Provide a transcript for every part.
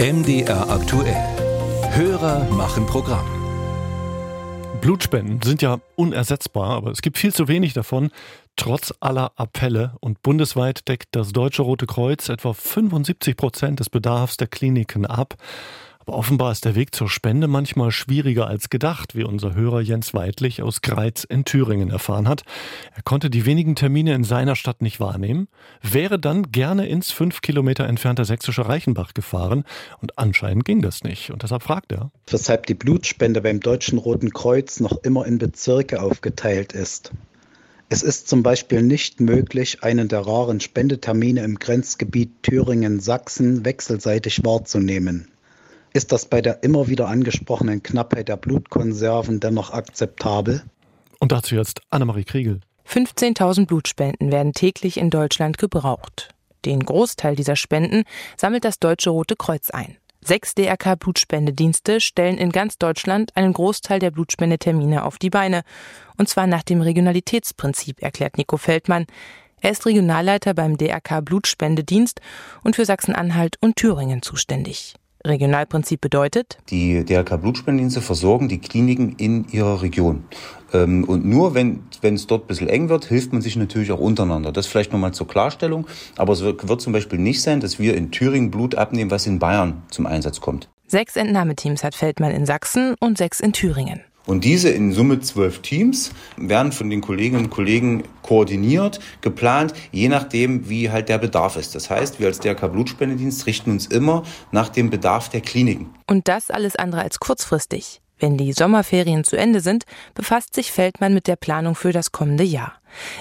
MDR aktuell. Hörer machen Programm. Blutspenden sind ja unersetzbar, aber es gibt viel zu wenig davon, trotz aller Appelle. Und bundesweit deckt das Deutsche Rote Kreuz etwa 75 Prozent des Bedarfs der Kliniken ab. Aber offenbar ist der Weg zur Spende manchmal schwieriger als gedacht, wie unser Hörer Jens Weidlich aus Greiz in Thüringen erfahren hat. Er konnte die wenigen Termine in seiner Stadt nicht wahrnehmen, wäre dann gerne ins fünf Kilometer entfernte sächsische Reichenbach gefahren und anscheinend ging das nicht. Und deshalb fragt er. Weshalb die Blutspende beim Deutschen Roten Kreuz noch immer in Bezirke aufgeteilt ist. Es ist zum Beispiel nicht möglich, einen der raren Spendetermine im Grenzgebiet Thüringen-Sachsen wechselseitig wahrzunehmen. Ist das bei der immer wieder angesprochenen Knappheit der Blutkonserven dennoch akzeptabel? Und dazu jetzt Annemarie Kriegel. 15.000 Blutspenden werden täglich in Deutschland gebraucht. Den Großteil dieser Spenden sammelt das Deutsche Rote Kreuz ein. Sechs DRK-Blutspendedienste stellen in ganz Deutschland einen Großteil der Blutspendetermine auf die Beine. Und zwar nach dem Regionalitätsprinzip, erklärt Nico Feldmann. Er ist Regionalleiter beim DRK Blutspendedienst und für Sachsen-Anhalt und Thüringen zuständig. Regionalprinzip bedeutet? Die DRK-Blutspendedienste versorgen die Kliniken in ihrer Region. Ähm, und nur wenn es dort ein bisschen eng wird, hilft man sich natürlich auch untereinander. Das vielleicht nochmal zur Klarstellung. Aber es wird zum Beispiel nicht sein, dass wir in Thüringen Blut abnehmen, was in Bayern zum Einsatz kommt. Sechs Entnahmeteams hat Feldmann in Sachsen und sechs in Thüringen. Und diese in Summe zwölf Teams werden von den Kolleginnen und Kollegen koordiniert, geplant, je nachdem, wie halt der Bedarf ist. Das heißt, wir als DRK Blutspendedienst richten uns immer nach dem Bedarf der Kliniken. Und das alles andere als kurzfristig. Wenn die Sommerferien zu Ende sind, befasst sich Feldmann mit der Planung für das kommende Jahr.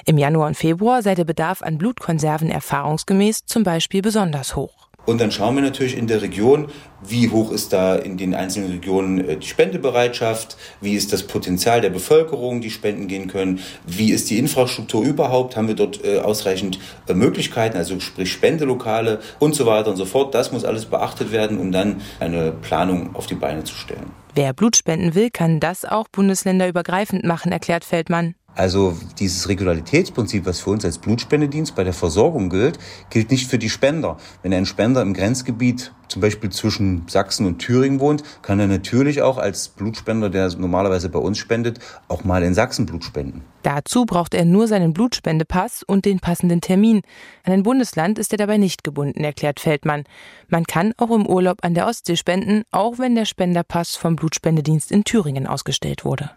Im Januar und Februar sei der Bedarf an Blutkonserven erfahrungsgemäß zum Beispiel besonders hoch. Und dann schauen wir natürlich in der Region, wie hoch ist da in den einzelnen Regionen äh, die Spendebereitschaft, wie ist das Potenzial der Bevölkerung, die spenden gehen können, wie ist die Infrastruktur überhaupt, haben wir dort äh, ausreichend äh, Möglichkeiten, also sprich Spendelokale und so weiter und so fort. Das muss alles beachtet werden, um dann eine Planung auf die Beine zu stellen. Wer Blut spenden will, kann das auch bundesländerübergreifend machen, erklärt Feldmann. Also dieses Regularitätsprinzip, was für uns als Blutspendedienst bei der Versorgung gilt, gilt nicht für die Spender. Wenn ein Spender im Grenzgebiet zum Beispiel zwischen Sachsen und Thüringen wohnt, kann er natürlich auch als Blutspender, der normalerweise bei uns spendet, auch mal in Sachsen Blut spenden. Dazu braucht er nur seinen Blutspendepass und den passenden Termin. An ein Bundesland ist er dabei nicht gebunden, erklärt Feldmann. Man kann auch im Urlaub an der Ostsee spenden, auch wenn der Spenderpass vom Blutspendedienst in Thüringen ausgestellt wurde.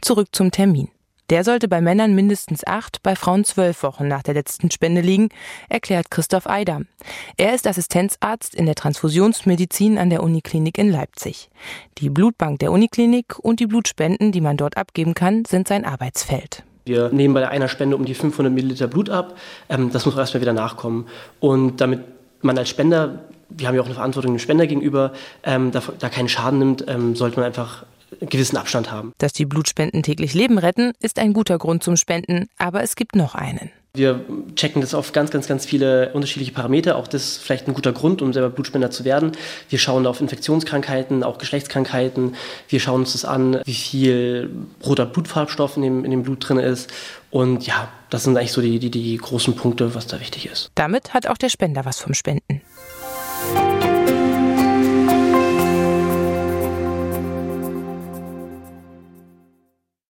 Zurück zum Termin. Der sollte bei Männern mindestens acht, bei Frauen zwölf Wochen nach der letzten Spende liegen, erklärt Christoph Eider. Er ist Assistenzarzt in der Transfusionsmedizin an der Uniklinik in Leipzig. Die Blutbank der Uniklinik und die Blutspenden, die man dort abgeben kann, sind sein Arbeitsfeld. Wir nehmen bei einer Spende um die 500 Milliliter Blut ab. Ähm, das muss erstmal wieder nachkommen. Und damit man als Spender, wir haben ja auch eine Verantwortung dem Spender gegenüber, ähm, da, da keinen Schaden nimmt, ähm, sollte man einfach gewissen Abstand haben. Dass die Blutspenden täglich Leben retten, ist ein guter Grund zum Spenden, aber es gibt noch einen. Wir checken das auf ganz, ganz, ganz viele unterschiedliche Parameter. Auch das ist vielleicht ein guter Grund, um selber Blutspender zu werden. Wir schauen auf Infektionskrankheiten, auch Geschlechtskrankheiten. Wir schauen uns das an, wie viel roter Blutfarbstoff in dem, in dem Blut drin ist. Und ja, das sind eigentlich so die, die, die großen Punkte, was da wichtig ist. Damit hat auch der Spender was vom Spenden.